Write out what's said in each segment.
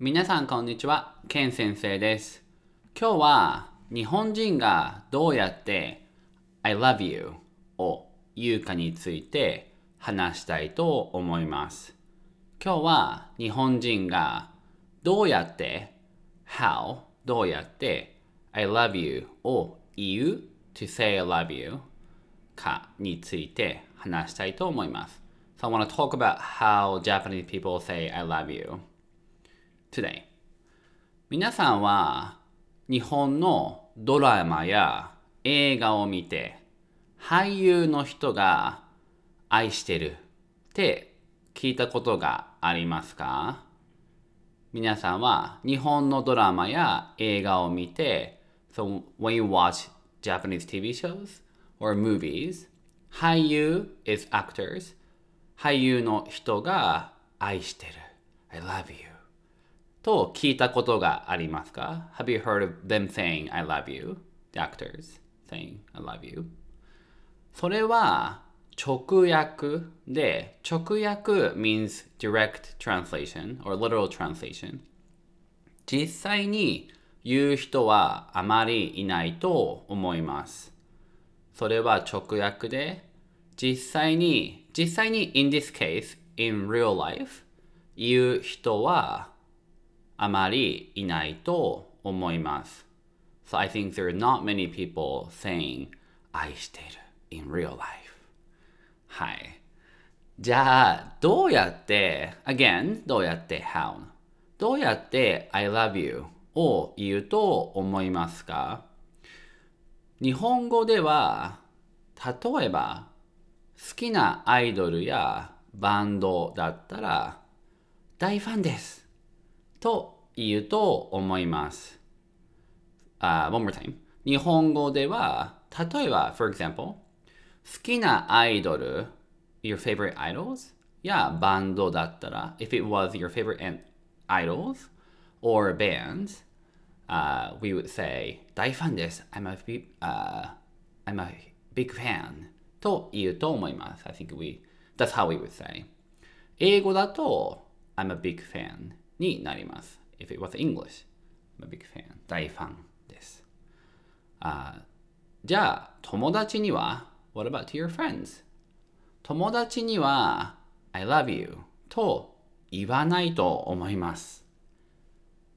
皆さんこんにちは、ケン先生です。今日は日本人がどうやって I love you を言うかについて話したいと思います。今日は日本人がどうやって How どうやって I love you を言う to say I love you かについて話したいと思います。So I want to talk about how Japanese people say I love you today. 皆さんは日本のドラマや映画を見て俳優の人が愛してるって聞いたことがありますか？皆さんは日本のドラマや映画を見て So when you watch Japanese TV shows or movies 俳優 is actors. 俳優の人が愛してる。I love you. と聞いたことがありますか Have you heard of them saying I love you? The actors saying I love you それは直訳で直訳 means direct translation or literal translation 実際に言う人はあまりいないと思いますそれは直訳で実際に実際に in this case in real life 言う人はあまりいないと思います。So I think there are not many people saying 愛している in real life. はい。じゃあ、どうやって、again, どうやって how? どうやって I love you? を言うと思いますか？日本語では、例えば、好きなアイドルやバンドだったら、大ファンですと言うと思います。あ、one more time. 日本語では、例えば、for example, 好きなアイドル、your favorite idols やバンドだったら、if it was your favorite idols or bands, uh, we would say, 大ファンです。I'm a, big- uh, I'm a big fan と言うと思います。I think we, that's how we would say. 英語だと I'm a big fan になります。If it was English, I'm a big fan. 大ファンです。あじゃあ、友達には What about your friends? 友達には I love you と言わないと思います。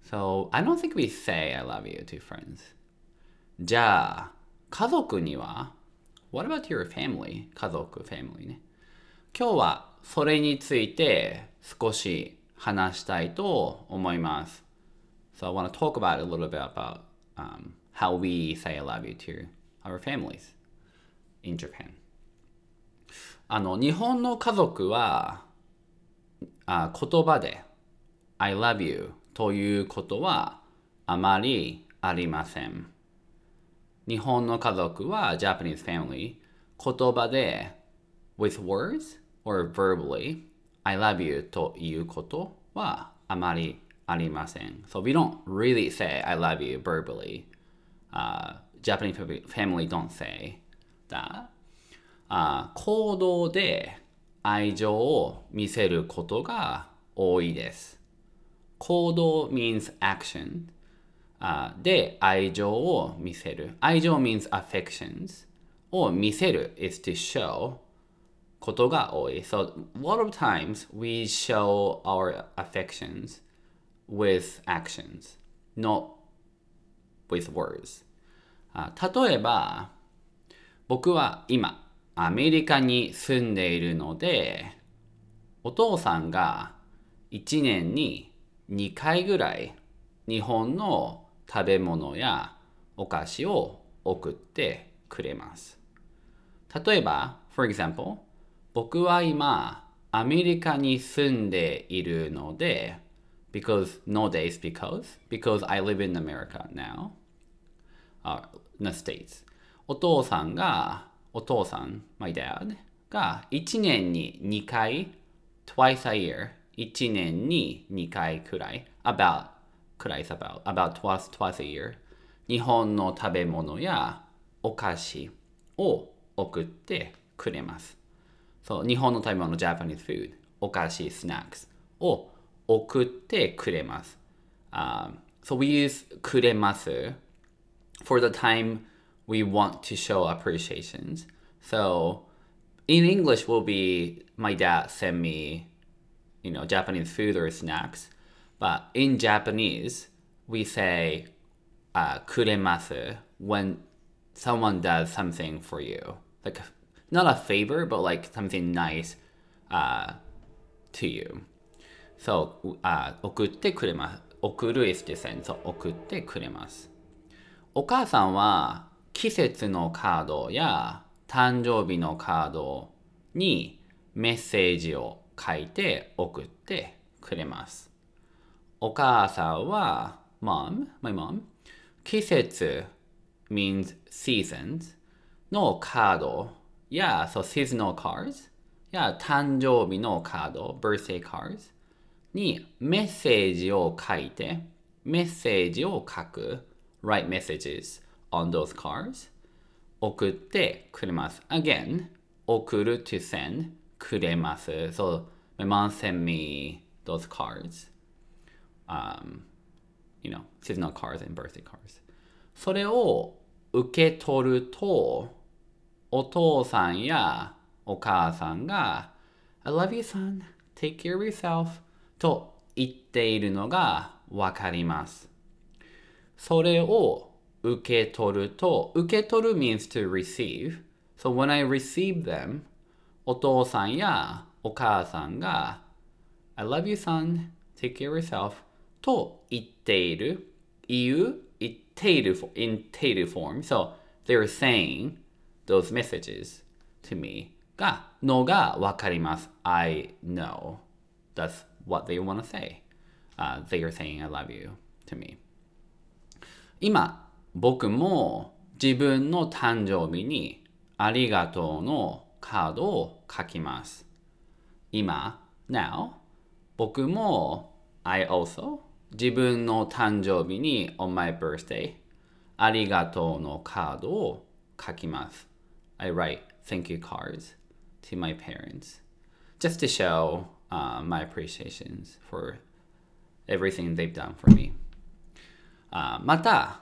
So, I don't think we say I love you to friends. じゃあ、家族には What about your family? 家族、family ね。今日はそれについて少し話したいと思います。So I want to talk about a little bit about um, how we say I love you to our families in Japan. あの、日本の家族はあ言葉で I love you ということはあまりありません。日本の家族は Japanese family 言葉で with words or verbally I love you ということはあまりありません。So we don't really say I love you verbally. Uh, Japanese family don't say that. あ行動で愛情を見せることが多いです。行動 means action あで愛情を見せる。愛情 means affections を見せる is to show ことが多い。So, a lot of times we show our affections with actions, not with words. 例えば、僕は今、アメリカに住んでいるので、お父さんが1年に2回ぐらい日本の食べ物やお菓子を送ってくれます。例えば、for example, 僕は今アメリカに住んでいるので because no days because because I live in America now uh, in the States お父さんがお父さん my dad が1年に2回 twice a year 1年に2回くらい about くらい about about twice twice a year 日本の食べ物やお菓子を送ってくれますそう、日本の食べ物、Japanese food、お菓子、snacks を送ってくれます。 Um, so we use くれます for the time we want to show appreciation. So in English will be my dad sent me, you know, Japanese food or snacks. But in Japanese, we say uh, くれます when someone does something for you. Like not a favor, but like something nice uh, to you. So, uh, 送ってくれます。送る is descend. So, 送ってくれます。お母さんは季節のカードや誕生日のカードにメッセージを書いて送ってくれます。お母さんは mom, my mom 季節 means seasons のカードや so seasonal cards や誕生日のカード birthday cards にメッセージを書いてメッセージを書く write messages on those cards 送ってくれます。Again, 送る to send くれます。So, my mom sent me those cards. Um, you know, seasonal cards and birthday cards. それを受け取ると、お父さんやお母さんが I love you son, take care of yourself と言っているのがわかります。それを受け取ると、受け取る means to receive. So when I receive them, お父さんやお母さんが I love you son, take care of yourself と言っている。言う、言っている in ている form. So they're saying those messages to me がのがわかります。I know. That's what they want to say. Uh, they are saying I love you to me. 今、僕も自分の誕生日にありがとうのカードを書きます。今、now、僕も I also 自分の誕生日に on my birthday ありがとうのカードを書きます。I write thank you cards to my parents just to show uh, my appreciations for everything they've done for me. あまた、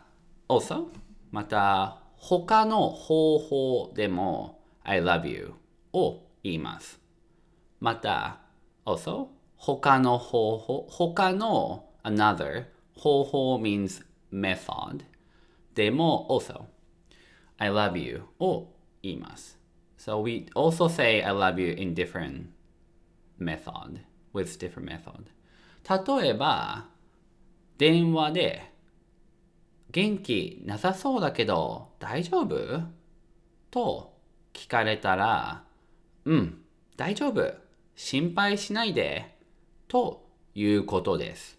also、また、他の方法でも I love you を言います。また、also、他の方法、他の another 方法 means method でも also I love you を 言います。So we also say I love you in different method with different method 例えば電話で元気なさそうだけど大丈夫と聞かれたらうん大丈夫心配しないでということです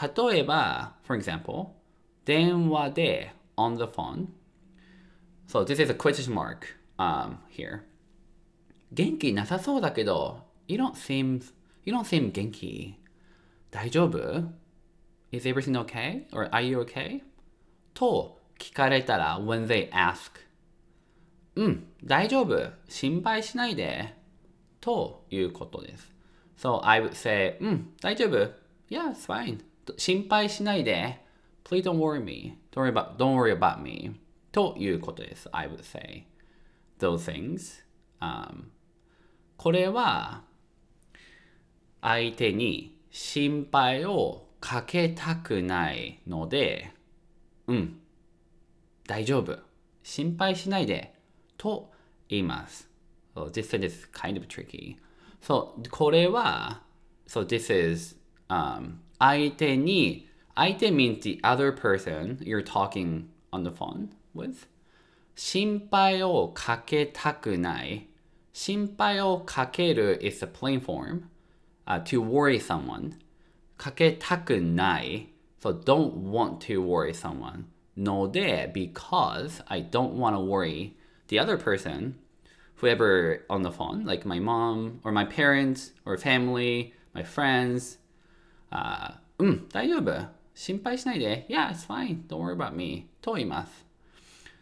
例えば for example 電話で on the phone so this is a question mark um, here 元気なさそうだけど you don't seem you don't seem 元気大丈夫 Is everything okay? Or are you okay? と聞かれたら when they ask うん、大丈夫心配しないでということです。So I would say うん、大丈夫 Yeah, it's fine 心配しないで Please don't worry me Don't worry about, don't worry about me ということです。I would say those things、um, これは相手に心配をかけたくないので、うん、大丈夫、心配しないでと言います。So this is kind of tricky. So これは、so this is、um, 相手に、相手 means the other person you're talking on the phone with. 心配をかけたくない。心配をかける is the plain form、uh, to worry someone. かけたくない。So don't want to worry someone. ので because I don't want to worry the other person, whoever on the phone, like my mom or my parents or family, my friends. あうん、大丈夫。心配しないで。Yeah, it's fine. Don't worry about me. と言います。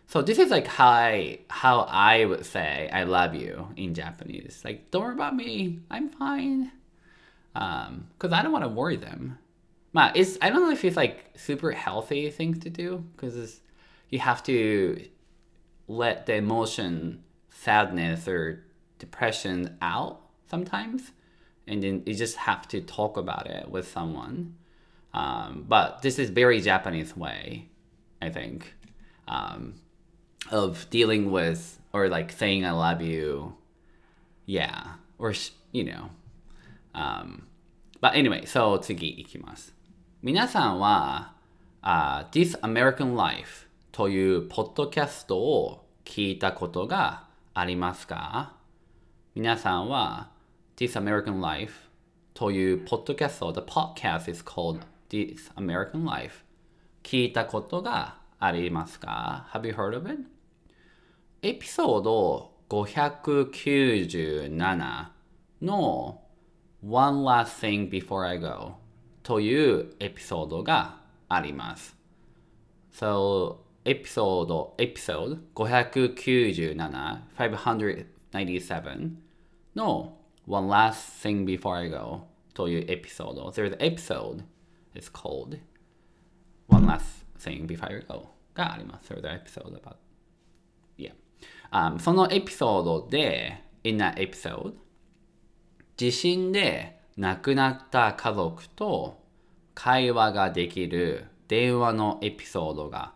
So this is like how I how I would say I love you in Japanese. Like don't worry about me. I'm fine. Um, because I don't want to worry them. まあ、it's, I don't know if it's like super healthy thing to do because you have to let the emotion, sadness or depression out sometimes. And then you just have to talk about it with someone. Um, but this is very Japanese way, I think, um, of dealing with or like saying I love you. Yeah. Or, you know. Um, but anyway, so 次いきます。皆さんは、uh, This American Life というポッドキャストを聞いたことがありますか皆さんは This American Life というポッドキャスト The podcast is called This American Life 聞いたことがありますか Have you heard of it? エピソード597の One Last Thing Before I Go というエピソードがあります。So, エピソード、エピソード597、597の One Last Thing Before I Go というエピソード。There's an episode it's called One Last Thing Before I Go があります。There's an episode about Yeah. Um, そのエピソードで、in that episode 地震で亡くなった家族と会話ができる電話のエピソードが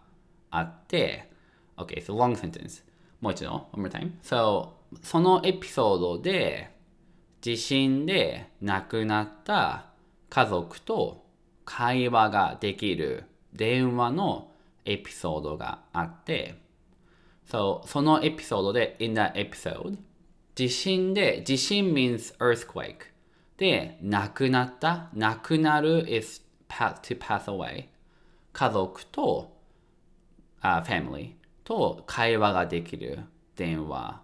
あって、OK, so long sentence. もう一度、one more time. So, そのエピソードで地震で亡くなった家族と会話ができる電話のエピソードがあって、So, そのエピソードで、in that episode, 地震で、地震 means earthquake で、亡くなった、亡くなる is to pass away 家族と、uh, family と会話ができる電話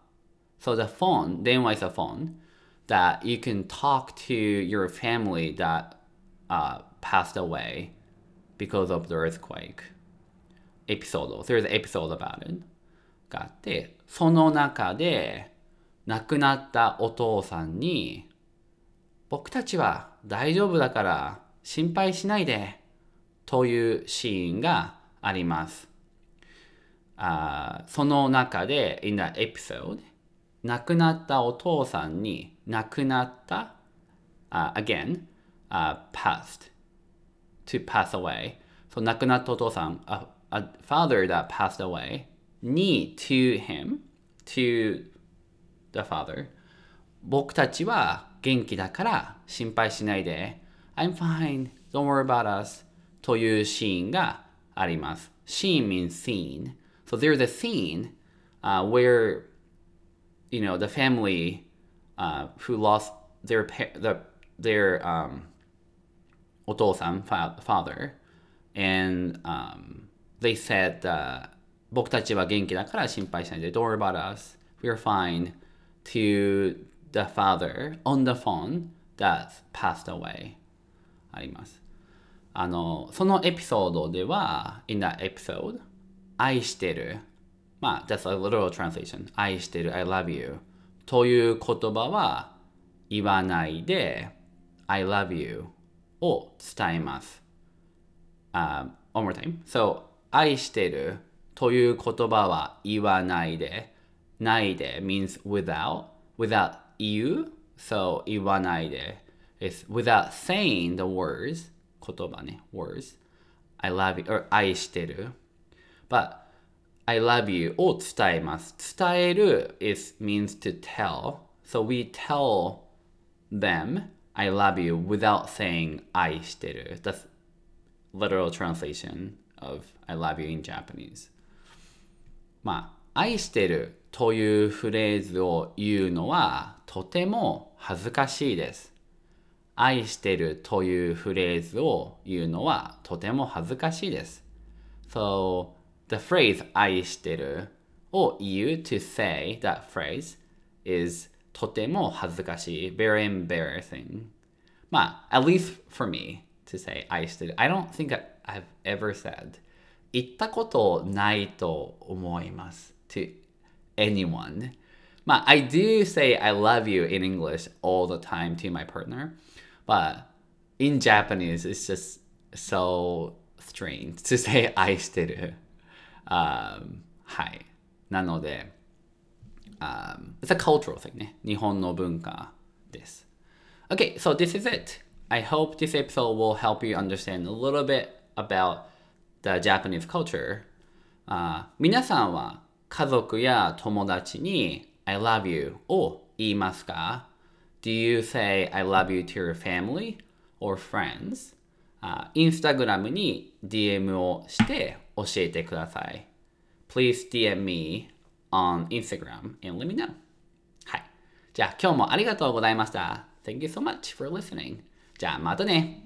So the phone, 電話 is a phone that you can talk to your family that uh, passed away because of the earthquake エピソード There's an episode about it があってその中で亡くなったお父さんに僕たちは大丈夫だから心配しないでというシーンがあります。あその中で、in the episode、亡くなったお父さんに亡くなった、uh, again、uh, passed to pass away そう亡くなったお父さん a, a father that passed away に to him to the father 僕たちは元気だから心配しないで I'm fine don't worry about us というシーンがあります Scene means scene so there's a scene、uh, where you know the family uh, who lost their the, their um, お父さん father and um, they said、uh, 僕たちは元気だから心配しないで don't worry about us we're fine to the father on the phone that passed away ありますあのそのエピソードでは in that episode 愛してるまあ that's a literal translation 愛してる I love you という言葉は言わないで I love you を伝えます、uh, one more time so 愛してるという言葉は言わないでないで means without without you so 言わないで is without saying the words 言葉ね words I love you or 愛してる but I love you を伝えます伝える is means to tell so we tell them I love you without saying 愛してる that's literal translation of I love you in Japanese まあ愛してるというフレーズを言うのはとても恥ずかしいです。愛してるというフレーズを言うのはとても恥ずかしいです。So, the phrase 愛してるを言う to say that phrase is とても恥ずかしい very embarrassing まあ at least for me to say 愛してる I don't think I've ever said 言ったことないと思います to anyone まあ I do say I love you in English all the time to my partner but in Japanese it's just so strange to say 愛してる。Um, はい。なので、um, it's a cultural thing ね。日本の文化です。Okay, so this is it. I hope this episode will help you understand a little bit about the Japanese culture. あ皆さんは家族や友達に I love you を言いますか Do you say I love you to your family or friends? あインスタグラムに DM をして教えてください。Please DM me on Instagram and let me know. はい。じゃあ今日もありがとうございました。Thank you so much for listening. じゃあまたね。